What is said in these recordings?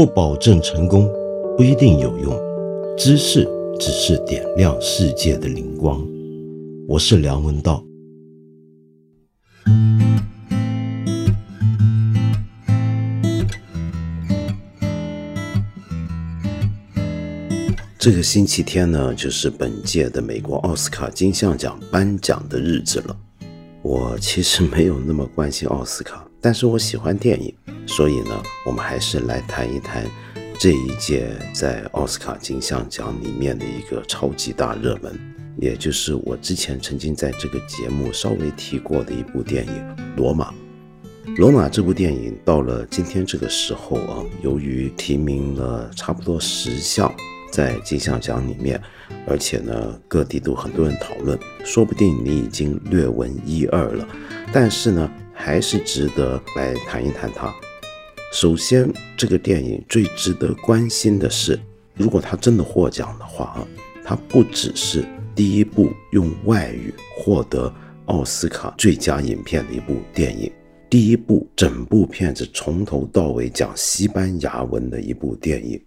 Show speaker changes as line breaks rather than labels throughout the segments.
不保证成功，不一定有用。知识只是点亮世界的灵光。我是梁文道。这个星期天呢，就是本届的美国奥斯卡金像奖颁奖的日子了。我其实没有那么关心奥斯卡，但是我喜欢电影，所以呢，我们还是来谈一谈这一届在奥斯卡金像奖里面的一个超级大热门，也就是我之前曾经在这个节目稍微提过的一部电影《罗马》。《罗马》这部电影到了今天这个时候啊，由于提名了差不多十项。在金像奖里面，而且呢，各地都很多人讨论，说不定你已经略闻一二了。但是呢，还是值得来谈一谈它。首先，这个电影最值得关心的是，如果它真的获奖的话啊，它不只是第一部用外语获得奥斯卡最佳影片的一部电影，第一部整部片子从头到尾讲西班牙文的一部电影，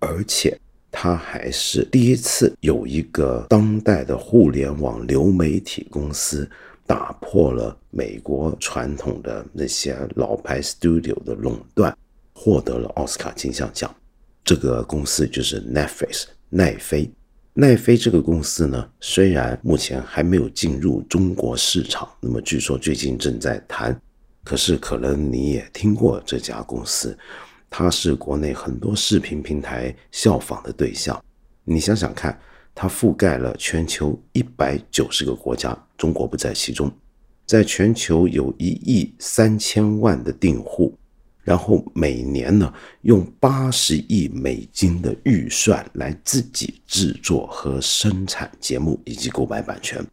而且。它还是第一次有一个当代的互联网流媒体公司打破了美国传统的那些老牌 studio 的垄断，获得了奥斯卡金像奖。这个公司就是 Netflix 奈飞。奈飞这个公司呢，虽然目前还没有进入中国市场，那么据说最近正在谈，可是可能你也听过这家公司。它是国内很多视频平台效仿的对象，你想想看，它覆盖了全球一百九十个国家，中国不在其中，在全球有一亿三千万的订户，然后每年呢用八十亿美金的预算来自己制作和生产节目以及购买版权。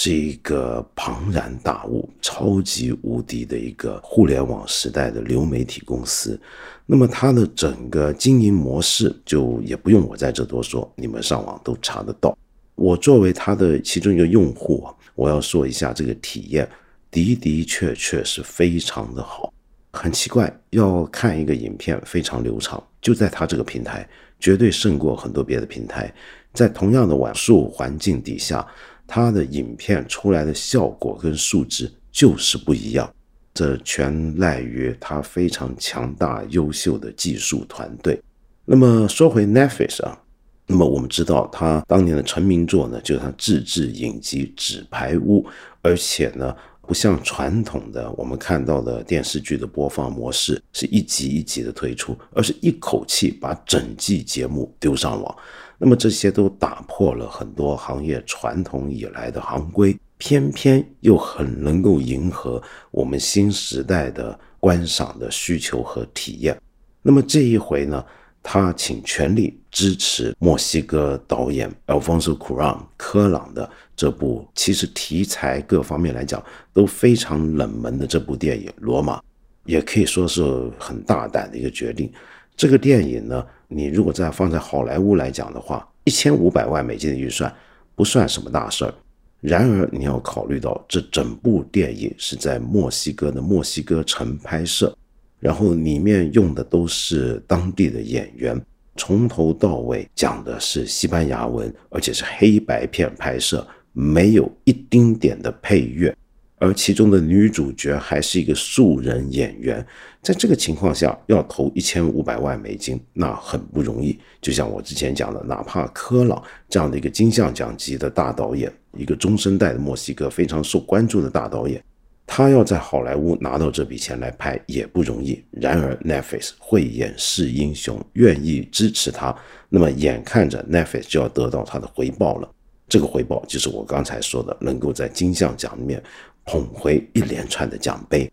是一个庞然大物、超级无敌的一个互联网时代的流媒体公司。那么它的整个经营模式就也不用我在这多说，你们上网都查得到。我作为它的其中一个用户，我要说一下这个体验的的确确是非常的好。很奇怪，要看一个影片非常流畅，就在它这个平台，绝对胜过很多别的平台。在同样的网速环境底下。它的影片出来的效果跟数值就是不一样，这全赖于它非常强大、优秀的技术团队。那么说回 Netflix 啊，那么我们知道它当年的成名作呢，就是它自制影集《纸牌屋》，而且呢，不像传统的我们看到的电视剧的播放模式是一集一集的推出，而是一口气把整季节目丢上网。那么这些都打破了很多行业传统以来的行规，偏偏又很能够迎合我们新时代的观赏的需求和体验。那么这一回呢，他请全力支持墨西哥导演 Alfonso Cuarón 科朗的这部，其实题材各方面来讲都非常冷门的这部电影《罗马》，也可以说是很大胆的一个决定。这个电影呢？你如果再放在好莱坞来讲的话，一千五百万美金的预算不算什么大事儿。然而你要考虑到，这整部电影是在墨西哥的墨西哥城拍摄，然后里面用的都是当地的演员，从头到尾讲的是西班牙文，而且是黑白片拍摄，没有一丁点的配乐。而其中的女主角还是一个素人演员，在这个情况下要投一千五百万美金，那很不容易。就像我之前讲的，哪怕科朗这样的一个金像奖级的大导演，一个中生代的墨西哥非常受关注的大导演，他要在好莱坞拿到这笔钱来拍也不容易。然而，Netflix 慧眼识英雄，愿意支持他，那么眼看着 Netflix 就要得到他的回报了。这个回报就是我刚才说的，能够在金像奖里面。捧回一连串的奖杯，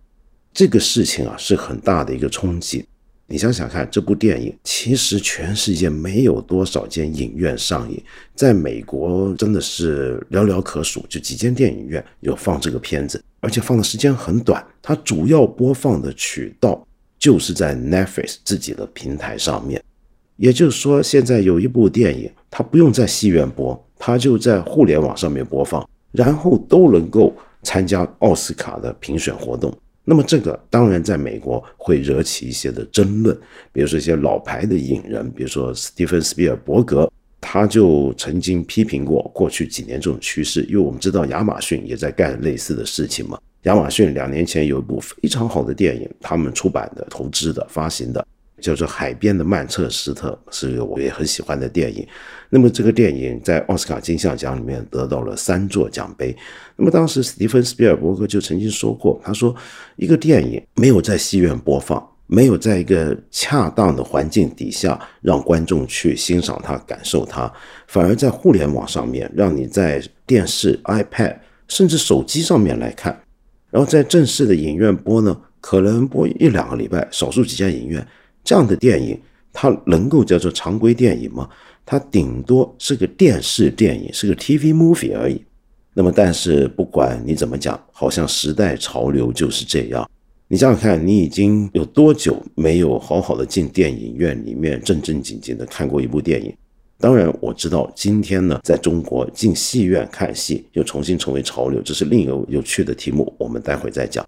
这个事情啊是很大的一个冲击。你想想看，这部电影其实全世界没有多少间影院上映，在美国真的是寥寥可数，就几间电影院有放这个片子，而且放的时间很短。它主要播放的渠道就是在 Netflix 自己的平台上面。也就是说，现在有一部电影，它不用在戏院播，它就在互联网上面播放，然后都能够。参加奥斯卡的评选活动，那么这个当然在美国会惹起一些的争论，比如说一些老牌的影人，比如说斯蒂芬斯皮尔伯格，他就曾经批评过过去几年这种趋势，因为我们知道亚马逊也在干类似的事情嘛。亚马逊两年前有一部非常好的电影，他们出版的、投资的、发行的。叫做《海边的曼彻斯特》，是我也很喜欢的电影。那么这个电影在奥斯卡金像奖里面得到了三座奖杯。那么当时史蒂芬斯皮尔伯格就曾经说过，他说一个电影没有在戏院播放，没有在一个恰当的环境底下让观众去欣赏它、感受它，反而在互联网上面让你在电视、iPad 甚至手机上面来看，然后在正式的影院播呢，可能播一两个礼拜，少数几家影院。这样的电影，它能够叫做常规电影吗？它顶多是个电视电影，是个 TV movie 而已。那么，但是不管你怎么讲，好像时代潮流就是这样。你想想看，你已经有多久没有好好的进电影院里面正正经经的看过一部电影？当然，我知道今天呢，在中国进戏院看戏又重新成为潮流，这是另一个有趣的题目，我们待会再讲。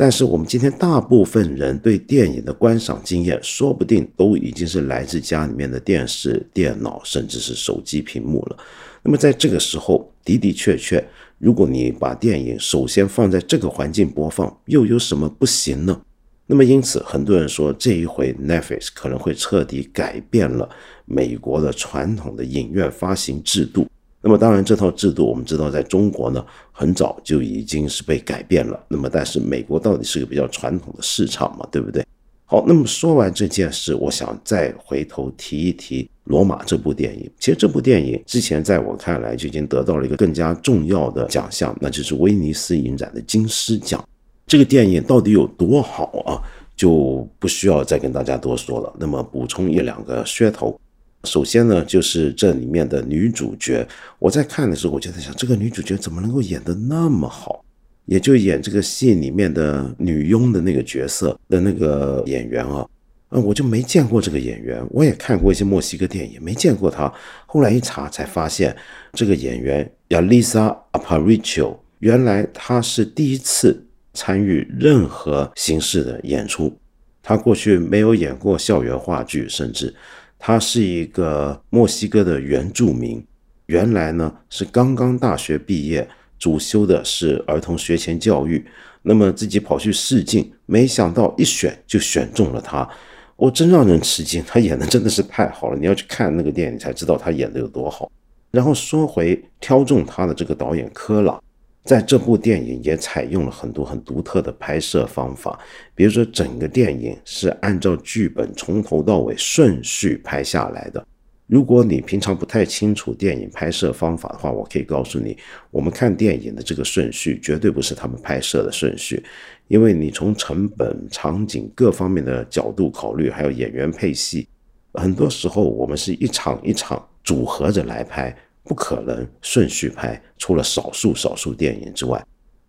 但是我们今天大部分人对电影的观赏经验，说不定都已经是来自家里面的电视、电脑，甚至是手机屏幕了。那么在这个时候的的确确，如果你把电影首先放在这个环境播放，又有什么不行呢？那么因此，很多人说这一回 Netflix 可能会彻底改变了美国的传统的影院发行制度。那么当然，这套制度我们知道，在中国呢，很早就已经是被改变了。那么，但是美国到底是个比较传统的市场嘛，对不对？好，那么说完这件事，我想再回头提一提《罗马》这部电影。其实这部电影之前在我看来就已经得到了一个更加重要的奖项，那就是威尼斯影展的金狮奖。这个电影到底有多好啊？就不需要再跟大家多说了。那么补充一两个噱头。首先呢，就是这里面的女主角，我在看的时候，我就在想，这个女主角怎么能够演得那么好？也就演这个戏里面的女佣的那个角色的那个演员啊，啊，我就没见过这个演员。我也看过一些墨西哥电影，没见过她。后来一查才发现，这个演员叫 Lisa Aparicio，原来她是第一次参与任何形式的演出，她过去没有演过校园话剧，甚至。他是一个墨西哥的原住民，原来呢是刚刚大学毕业，主修的是儿童学前教育，那么自己跑去试镜，没想到一选就选中了他，我真让人吃惊，他演的真的是太好了，你要去看那个电影才知道他演的有多好。然后说回挑中他的这个导演科朗。在这部电影也采用了很多很独特的拍摄方法，比如说整个电影是按照剧本从头到尾顺序拍下来的。如果你平常不太清楚电影拍摄方法的话，我可以告诉你，我们看电影的这个顺序绝对不是他们拍摄的顺序，因为你从成本、场景各方面的角度考虑，还有演员配戏，很多时候我们是一场一场组合着来拍。不可能顺序拍，除了少数少数电影之外，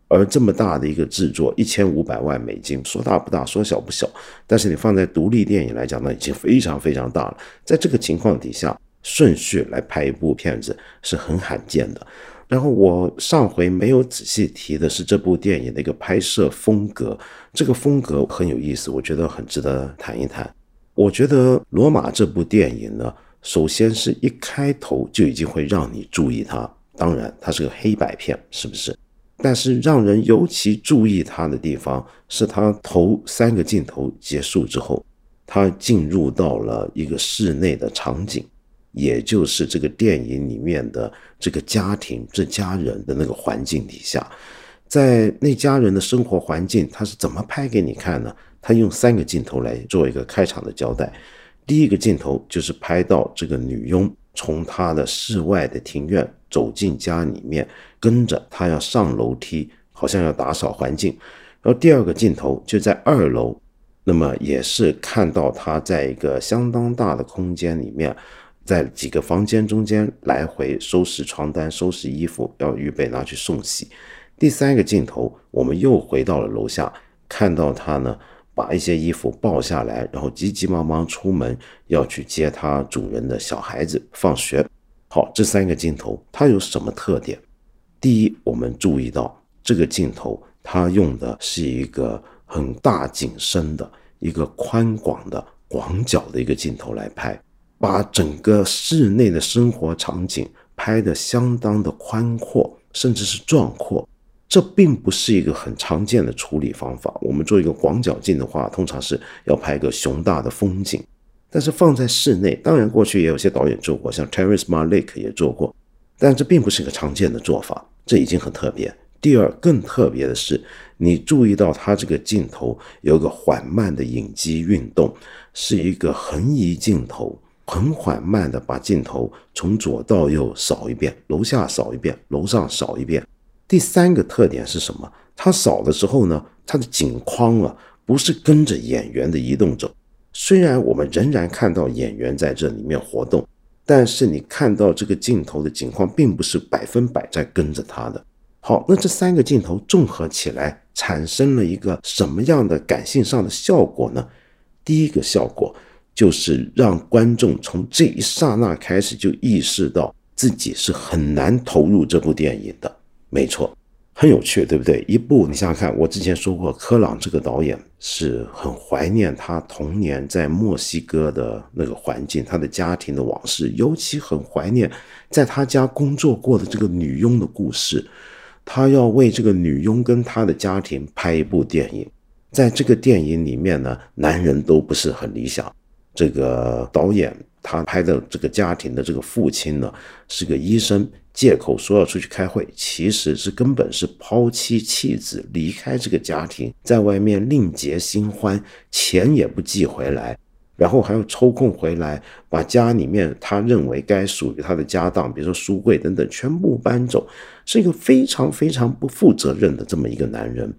而这么大的一个制作，一千五百万美金，说大不大，说小不小，但是你放在独立电影来讲，呢已经非常非常大了。在这个情况底下，顺序来拍一部片子是很罕见的。然后我上回没有仔细提的是这部电影的一个拍摄风格，这个风格很有意思，我觉得很值得谈一谈。我觉得《罗马》这部电影呢。首先是一开头就已经会让你注意它，当然它是个黑白片，是不是？但是让人尤其注意它的地方是，它头三个镜头结束之后，它进入到了一个室内的场景，也就是这个电影里面的这个家庭、这家人的那个环境底下，在那家人的生活环境，他是怎么拍给你看呢？他用三个镜头来做一个开场的交代。第一个镜头就是拍到这个女佣从她的室外的庭院走进家里面，跟着她要上楼梯，好像要打扫环境。然后第二个镜头就在二楼，那么也是看到她在一个相当大的空间里面，在几个房间中间来回收拾床单、收拾衣服，要预备拿去送洗。第三个镜头，我们又回到了楼下，看到她呢。把一些衣服抱下来，然后急急忙忙出门要去接他主人的小孩子放学。好，这三个镜头它有什么特点？第一，我们注意到这个镜头它用的是一个很大景深的一个宽广的广角的一个镜头来拍，把整个室内的生活场景拍得相当的宽阔，甚至是壮阔。这并不是一个很常见的处理方法。我们做一个广角镜的话，通常是要拍一个雄大的风景，但是放在室内，当然过去也有些导演做过，像 Terrence Malick 也做过，但这并不是一个常见的做法，这已经很特别。第二，更特别的是，你注意到它这个镜头有个缓慢的影机运动，是一个横移镜头，很缓慢的把镜头从左到右扫一遍，楼下扫一遍，楼上扫一遍。第三个特点是什么？它扫的时候呢，它的景框啊不是跟着演员的移动走。虽然我们仍然看到演员在这里面活动，但是你看到这个镜头的景框并不是百分百在跟着他的。好，那这三个镜头综合起来产生了一个什么样的感性上的效果呢？第一个效果就是让观众从这一刹那开始就意识到自己是很难投入这部电影的。没错，很有趣，对不对？一部你想想看，我之前说过，科朗这个导演是很怀念他童年在墨西哥的那个环境，他的家庭的往事，尤其很怀念在他家工作过的这个女佣的故事。他要为这个女佣跟他的家庭拍一部电影，在这个电影里面呢，男人都不是很理想。这个导演他拍的这个家庭的这个父亲呢，是个医生。借口说要出去开会，其实是根本是抛妻弃子，离开这个家庭，在外面另结新欢，钱也不寄回来，然后还要抽空回来，把家里面他认为该属于他的家当，比如说书柜等等，全部搬走，是一个非常非常不负责任的这么一个男人。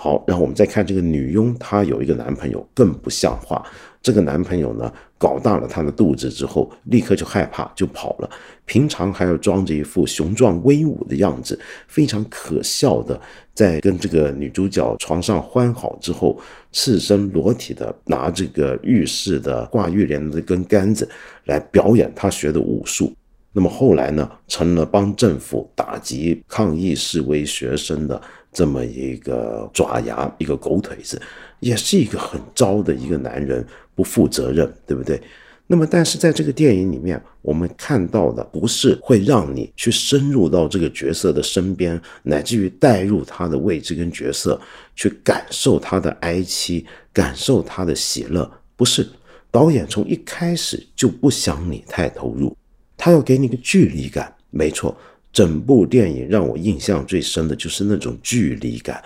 好，然后我们再看这个女佣，她有一个男朋友，更不像话。这个男朋友呢，搞大了她的肚子之后，立刻就害怕，就跑了。平常还要装着一副雄壮威武的样子，非常可笑的，在跟这个女主角床上欢好之后，赤身裸体的拿这个浴室的挂浴帘的这根杆子来表演他学的武术。那么后来呢，成了帮政府打击抗议示威学生的。这么一个爪牙，一个狗腿子，也是一个很糟的一个男人，不负责任，对不对？那么，但是在这个电影里面，我们看到的不是会让你去深入到这个角色的身边，乃至于带入他的位置跟角色，去感受他的哀戚，感受他的喜乐，不是。导演从一开始就不想你太投入，他要给你个距离感，没错。整部电影让我印象最深的就是那种距离感，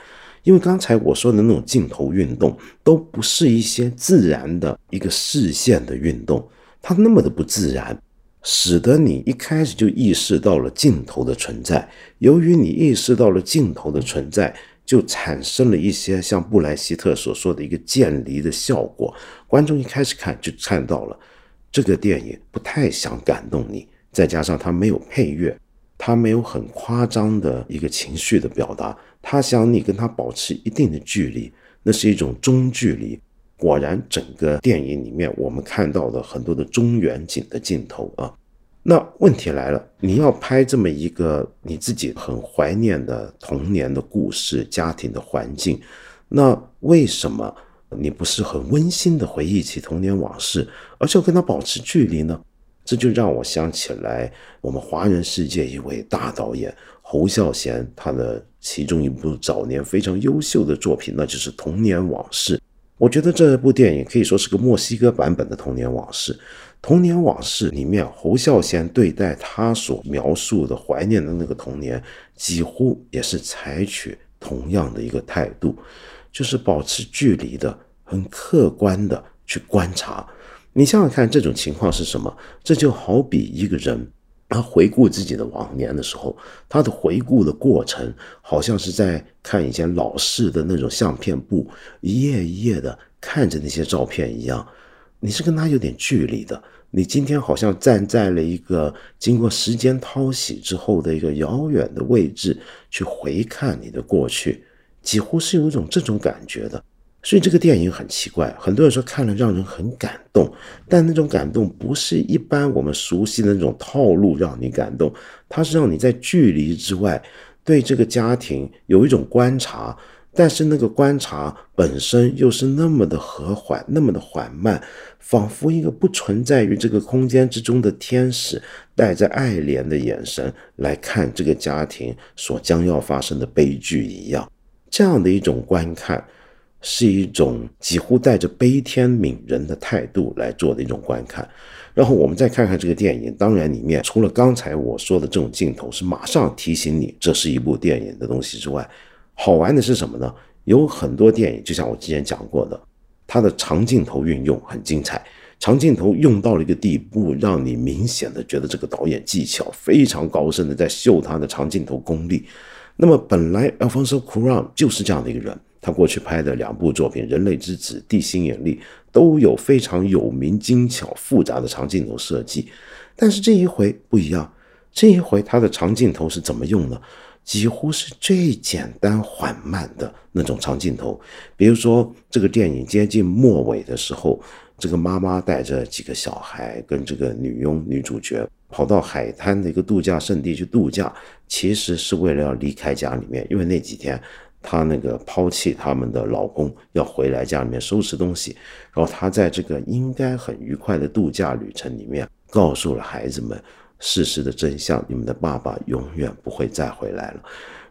因为刚才我说的那种镜头运动都不是一些自然的一个视线的运动，它那么的不自然，使得你一开始就意识到了镜头的存在。由于你意识到了镜头的存在，就产生了一些像布莱希特所说的一个渐离的效果。观众一开始看就看到了这个电影不太想感动你，再加上它没有配乐。他没有很夸张的一个情绪的表达，他想你跟他保持一定的距离，那是一种中距离。果然，整个电影里面我们看到的很多的中远景的镜头啊。那问题来了，你要拍这么一个你自己很怀念的童年的故事、家庭的环境，那为什么你不是很温馨的回忆起童年往事，而是要跟他保持距离呢？这就让我想起来，我们华人世界一位大导演侯孝贤，他的其中一部早年非常优秀的作品，那就是《童年往事》。我觉得这部电影可以说是个墨西哥版本的《童年往事》。《童年往事》里面，侯孝贤对待他所描述的怀念的那个童年，几乎也是采取同样的一个态度，就是保持距离的，很客观的去观察。你想想看，这种情况是什么？这就好比一个人，他回顾自己的往年的时候，他的回顾的过程，好像是在看以前老式的那种相片簿，一页一页的看着那些照片一样。你是跟他有点距离的，你今天好像站在了一个经过时间淘洗之后的一个遥远的位置，去回看你的过去，几乎是有一种这种感觉的。所以这个电影很奇怪，很多人说看了让人很感动，但那种感动不是一般我们熟悉的那种套路让你感动，它是让你在距离之外对这个家庭有一种观察，但是那个观察本身又是那么的和缓，那么的缓慢，仿佛一个不存在于这个空间之中的天使，带着爱怜的眼神来看这个家庭所将要发生的悲剧一样。这样的一种观看，是一种几乎带着悲天悯人的态度来做的一种观看。然后我们再看看这个电影，当然里面除了刚才我说的这种镜头是马上提醒你这是一部电影的东西之外，好玩的是什么呢？有很多电影，就像我之前讲过的，它的长镜头运用很精彩，长镜头用到了一个地步，让你明显的觉得这个导演技巧非常高深的在秀他的长镜头功力。那么本来 Alfonso Cuarón 就是这样的一个人，他过去拍的两部作品《人类之子》《地心引力》都有非常有名、精巧、复杂的长镜头设计，但是这一回不一样，这一回他的长镜头是怎么用呢？几乎是最简单缓慢的那种长镜头，比如说这个电影接近末尾的时候，这个妈妈带着几个小孩跟这个女佣女主角跑到海滩的一个度假胜地去度假，其实是为了要离开家里面，因为那几天她那个抛弃他们的老公要回来家里面收拾东西，然后她在这个应该很愉快的度假旅程里面告诉了孩子们。事实的真相，你们的爸爸永远不会再回来了。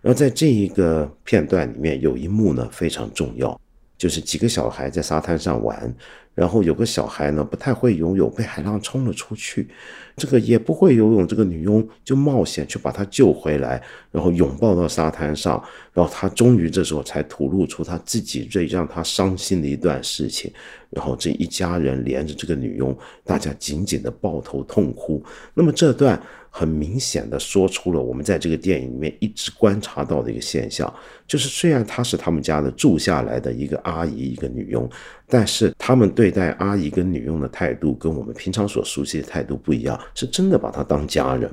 然后在这一个片段里面，有一幕呢非常重要，就是几个小孩在沙滩上玩。然后有个小孩呢不太会游泳，被海浪冲了出去。这个也不会游泳，这个女佣就冒险去把他救回来，然后拥抱到沙滩上。然后他终于这时候才吐露出他自己最让他伤心的一段事情。然后这一家人连着这个女佣，大家紧紧的抱头痛哭。那么这段。很明显的说出了我们在这个电影里面一直观察到的一个现象，就是虽然她是他们家的住下来的一个阿姨，一个女佣，但是他们对待阿姨跟女佣的态度跟我们平常所熟悉的态度不一样，是真的把她当家人。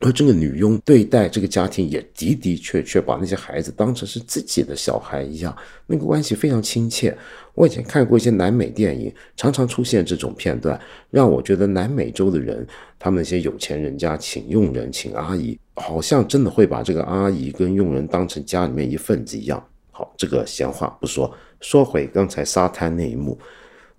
而这个女佣对待这个家庭也的的确确把那些孩子当成是自己的小孩一样，那个关系非常亲切。我以前看过一些南美电影，常常出现这种片段，让我觉得南美洲的人，他们那些有钱人家请佣人、请阿姨，好像真的会把这个阿姨跟佣人当成家里面一份子一样。好，这个闲话不说，说回刚才沙滩那一幕，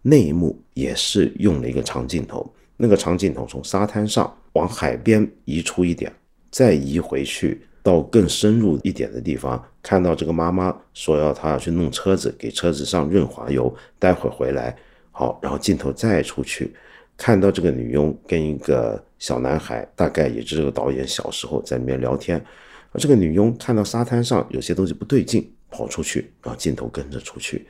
那一幕也是用了一个长镜头，那个长镜头从沙滩上。往海边移出一点，再移回去到更深入一点的地方，看到这个妈妈说要她要去弄车子，给车子上润滑油，待会儿回来。好，然后镜头再出去，看到这个女佣跟一个小男孩，大概也是这个导演小时候在里面聊天。而这个女佣看到沙滩上有些东西不对劲，跑出去，然后镜头跟着出去。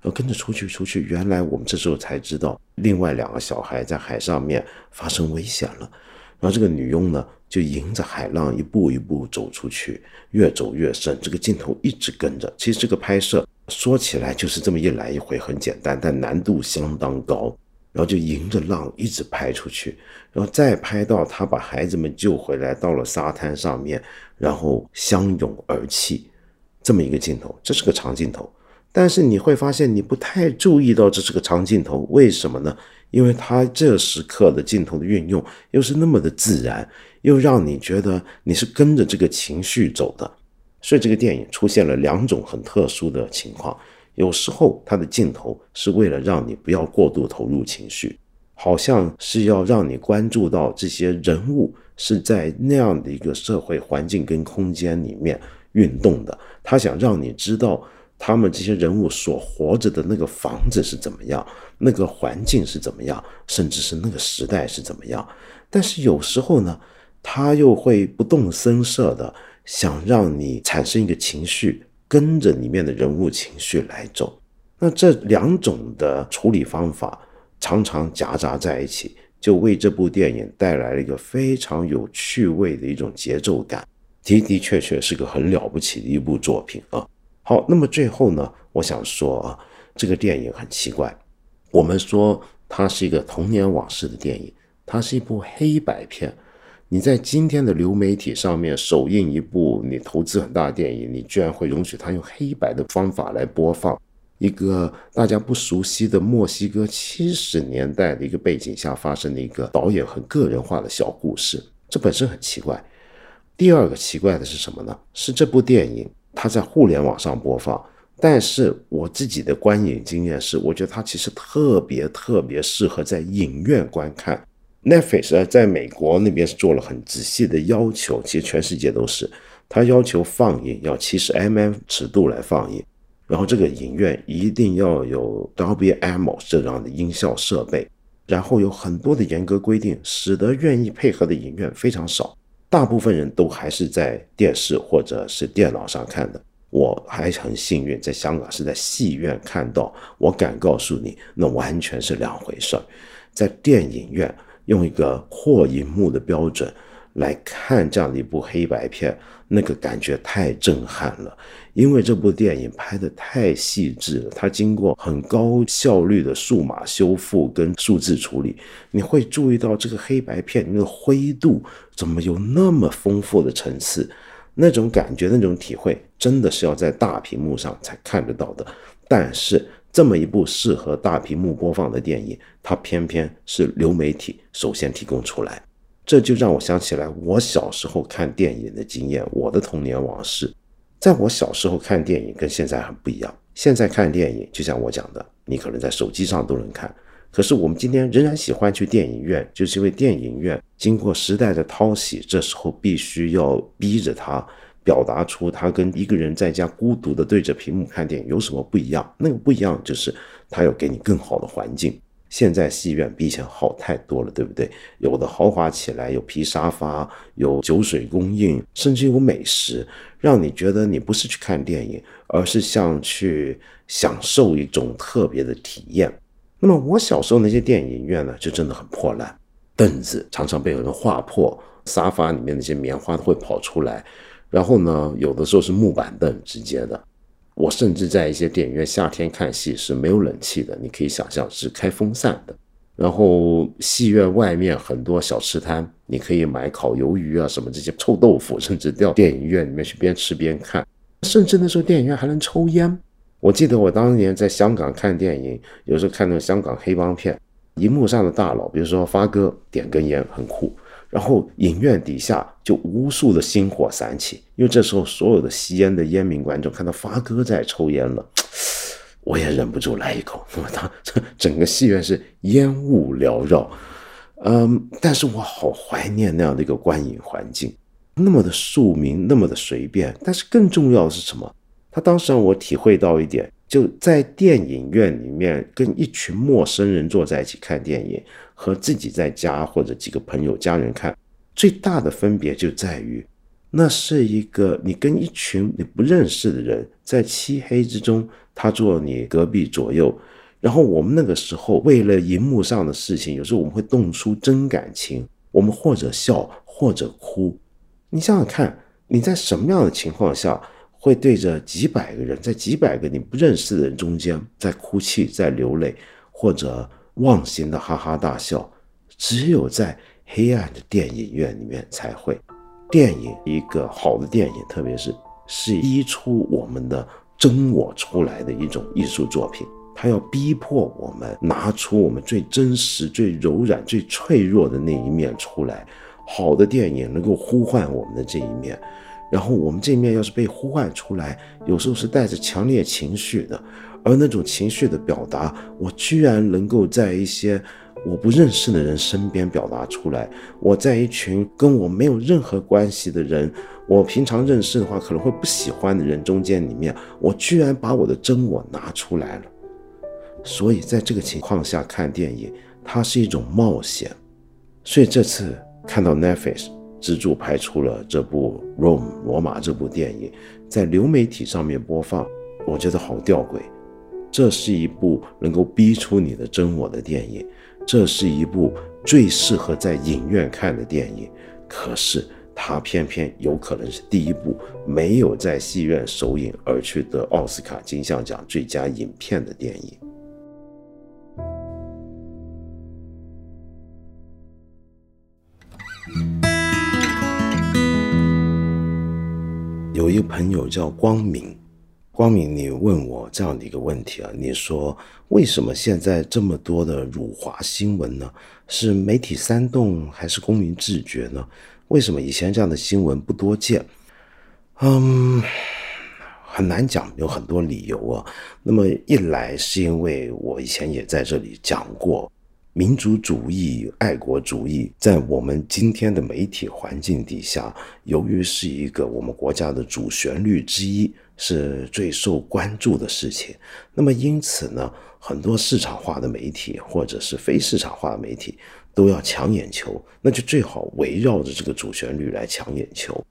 然后跟着出去，出去。原来我们这时候才知道，另外两个小孩在海上面发生危险了。然后这个女佣呢，就迎着海浪一步一步走出去，越走越深。这个镜头一直跟着。其实这个拍摄说起来就是这么一来一回很简单，但难度相当高。然后就迎着浪一直拍出去，然后再拍到他把孩子们救回来，到了沙滩上面，然后相拥而泣，这么一个镜头。这是个长镜头。但是你会发现，你不太注意到这是个长镜头，为什么呢？因为它这时刻的镜头的运用又是那么的自然，又让你觉得你是跟着这个情绪走的，所以这个电影出现了两种很特殊的情况。有时候它的镜头是为了让你不要过度投入情绪，好像是要让你关注到这些人物是在那样的一个社会环境跟空间里面运动的，他想让你知道。他们这些人物所活着的那个房子是怎么样，那个环境是怎么样，甚至是那个时代是怎么样？但是有时候呢，他又会不动声色的想让你产生一个情绪，跟着里面的人物情绪来走。那这两种的处理方法常常夹杂在一起，就为这部电影带来了一个非常有趣味的一种节奏感，的的确确是个很了不起的一部作品啊。好，那么最后呢，我想说啊，这个电影很奇怪。我们说它是一个童年往事的电影，它是一部黑白片。你在今天的流媒体上面首映一部你投资很大的电影，你居然会容许它用黑白的方法来播放一个大家不熟悉的墨西哥七十年代的一个背景下发生的一个导演很个人化的小故事，这本身很奇怪。第二个奇怪的是什么呢？是这部电影。它在互联网上播放，但是我自己的观影经验是，我觉得它其实特别特别适合在影院观看。Netflix 在美国那边是做了很仔细的要求，其实全世界都是，它要求放映要七十 mm 尺度来放映，然后这个影院一定要有 Dolby Atmos 这样的音效设备，然后有很多的严格规定，使得愿意配合的影院非常少，大部分人都还是在电视或者是电脑上看的。我还很幸运，在香港是在戏院看到。我敢告诉你，那完全是两回事儿。在电影院用一个破银幕的标准来看这样的一部黑白片，那个感觉太震撼了。因为这部电影拍的太细致了，它经过很高效率的数码修复跟数字处理，你会注意到这个黑白片那个灰度怎么有那么丰富的层次。那种感觉，那种体会，真的是要在大屏幕上才看得到的。但是，这么一部适合大屏幕播放的电影，它偏偏是流媒体首先提供出来，这就让我想起来我小时候看电影的经验，我的童年往事。在我小时候看电影跟现在很不一样，现在看电影就像我讲的，你可能在手机上都能看。可是我们今天仍然喜欢去电影院，就是因为电影院经过时代的淘洗，这时候必须要逼着他表达出他跟一个人在家孤独的对着屏幕看电影有什么不一样。那个不一样就是他要给你更好的环境。现在戏院比以前好太多了，对不对？有的豪华起来，有皮沙发，有酒水供应，甚至有美食，让你觉得你不是去看电影，而是像去享受一种特别的体验。那么我小时候那些电影院呢，就真的很破烂，凳子常常被有人划破，沙发里面那些棉花都会跑出来，然后呢，有的时候是木板凳直接的。我甚至在一些电影院夏天看戏是没有冷气的，你可以想象是开风扇的。然后戏院外面很多小吃摊，你可以买烤鱿鱼啊什么这些臭豆腐，甚至到电影院里面去边吃边看，甚至那时候电影院还能抽烟。我记得我当年在香港看电影，有时候看那个香港黑帮片，荧幕上的大佬，比如说发哥点根烟很酷，然后影院底下就无数的星火闪起，因为这时候所有的吸烟的烟民观众看到发哥在抽烟了，我也忍不住来一口。那 么他整个戏院是烟雾缭绕，嗯，但是我好怀念那样的一个观影环境，那么的庶民，那么的随便，但是更重要的是什么？他当时让我体会到一点，就在电影院里面跟一群陌生人坐在一起看电影，和自己在家或者几个朋友家人看，最大的分别就在于，那是一个你跟一群你不认识的人在漆黑之中，他坐你隔壁左右，然后我们那个时候为了荧幕上的事情，有时候我们会动出真感情，我们或者笑或者哭，你想想看，你在什么样的情况下？会对着几百个人，在几百个你不认识的人中间，在哭泣，在流泪，或者忘形的哈哈大笑。只有在黑暗的电影院里面才会。电影一个好的电影，特别是是逼出我们的真我出来的一种艺术作品。它要逼迫我们拿出我们最真实、最柔软、最脆弱的那一面出来。好的电影能够呼唤我们的这一面。然后我们这面要是被呼唤出来，有时候是带着强烈情绪的，而那种情绪的表达，我居然能够在一些我不认识的人身边表达出来。我在一群跟我没有任何关系的人，我平常认识的话可能会不喜欢的人中间里面，我居然把我的真我拿出来了。所以在这个情况下看电影，它是一种冒险。所以这次看到 Netflix。资助拍出了这部《Rome》罗马这部电影，在流媒体上面播放，我觉得好吊诡。这是一部能够逼出你的真我的电影，这是一部最适合在影院看的电影。可是它偏偏有可能是第一部没有在戏院首映而去得奥斯卡金像奖最佳影片的电影。有一个朋友叫光明，光明，你问我这样的一个问题啊，你说为什么现在这么多的辱华新闻呢？是媒体煽动还是公民自觉呢？为什么以前这样的新闻不多见？嗯，很难讲，有很多理由啊。那么一来是因为我以前也在这里讲过，民族主义、爱国主义在我们今天的媒体环境底下，由于是一个我们国家的主旋律之一，是最受关注的事情。那么因此呢，很多市场化的媒体或者是非市场化的媒体都要抢眼球，那就最好围绕着这个主旋律来抢眼球。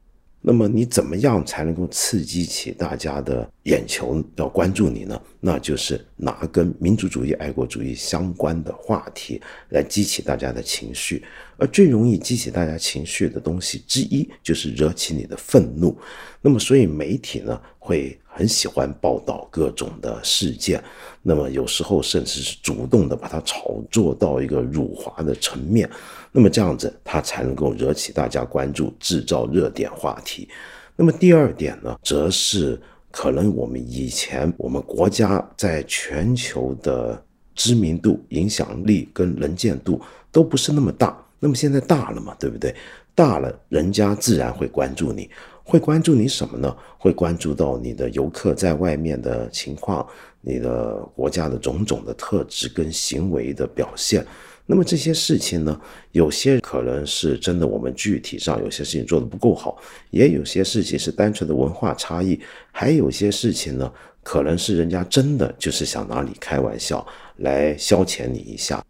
那么你怎么样才能够刺激起大家的眼球要关注你呢？那就是拿跟民族主义、爱国主义相关的话题来激起大家的情绪，而最容易激起大家情绪的东西之一就是惹起你的愤怒。那么，所以媒体呢会很喜欢报道各种的事件，那么有时候甚至是主动的把它炒作到一个辱华的层面。那么这样子，它才能够惹起大家关注，制造热点话题。那么第二点呢，则是可能我们以前我们国家在全球的知名度、影响力跟能见度都不是那么大。那么现在大了嘛，对不对？大了，人家自然会关注你，会关注你什么呢？会关注到你的游客在外面的情况，你的国家的种种的特质跟行为的表现。那么这些事情呢，有些可能是真的，我们具体上有些事情做得不够好，也有些事情是单纯的文化差异，还有些事情呢，可能是人家真的就是想拿你开玩笑来消遣你一下。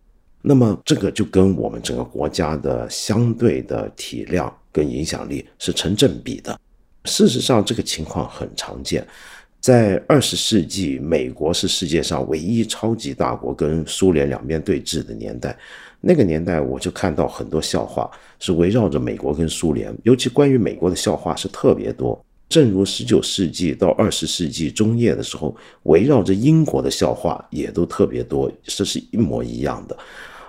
那么这个就跟我们整个国家的相对的体量跟影响力是成正比的。事实上，这个情况很常见。在二十世纪，美国是世界上唯一超级大国，跟苏联两边对峙的年代。那个年代，我就看到很多笑话是围绕着美国跟苏联，尤其关于美国的笑话是特别多。正如十九世纪到二十世纪中叶的时候，围绕着英国的笑话也都特别多，这是一模一样的。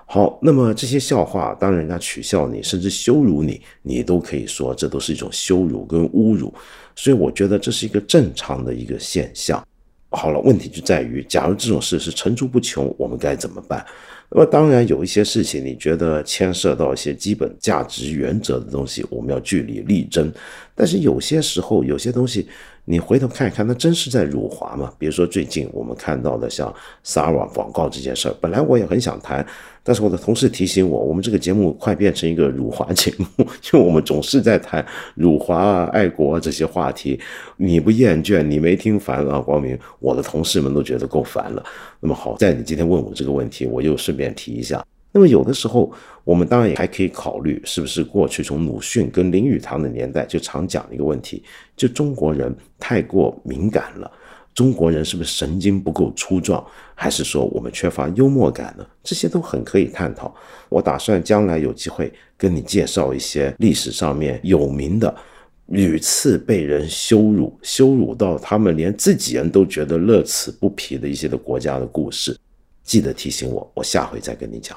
好，那么这些笑话，当人家取笑你，甚至羞辱你，你都可以说这都是一种羞辱跟侮辱。所以我觉得这是一个正常的一个现象。好了，问题就在于，假如这种事是层出不穷，我们该怎么办？那么当然有一些事情，你觉得牵涉到一些基本价值原则的东西，我们要据理力争。但是有些时候，有些东西。你回头看一看，那真是在辱华吗？比如说最近我们看到的像萨瓦广告这件事儿，本来我也很想谈，但是我的同事提醒我，我们这个节目快变成一个辱华节目，因为我们总是在谈辱华啊、爱国啊这些话题，你不厌倦，你没听烦啊？光明，我的同事们都觉得够烦了。那么好在你今天问我这个问题，我又顺便提一下。那么有的时候，我们当然也还可以考虑，是不是过去从鲁迅跟林语堂的年代就常讲的一个问题，就中国人太过敏感了，中国人是不是神经不够粗壮，还是说我们缺乏幽默感呢？这些都很可以探讨。我打算将来有机会跟你介绍一些历史上面有名的、屡次被人羞辱、羞辱到他们连自己人都觉得乐此不疲的一些的国家的故事。记得提醒我，我下回再跟你讲。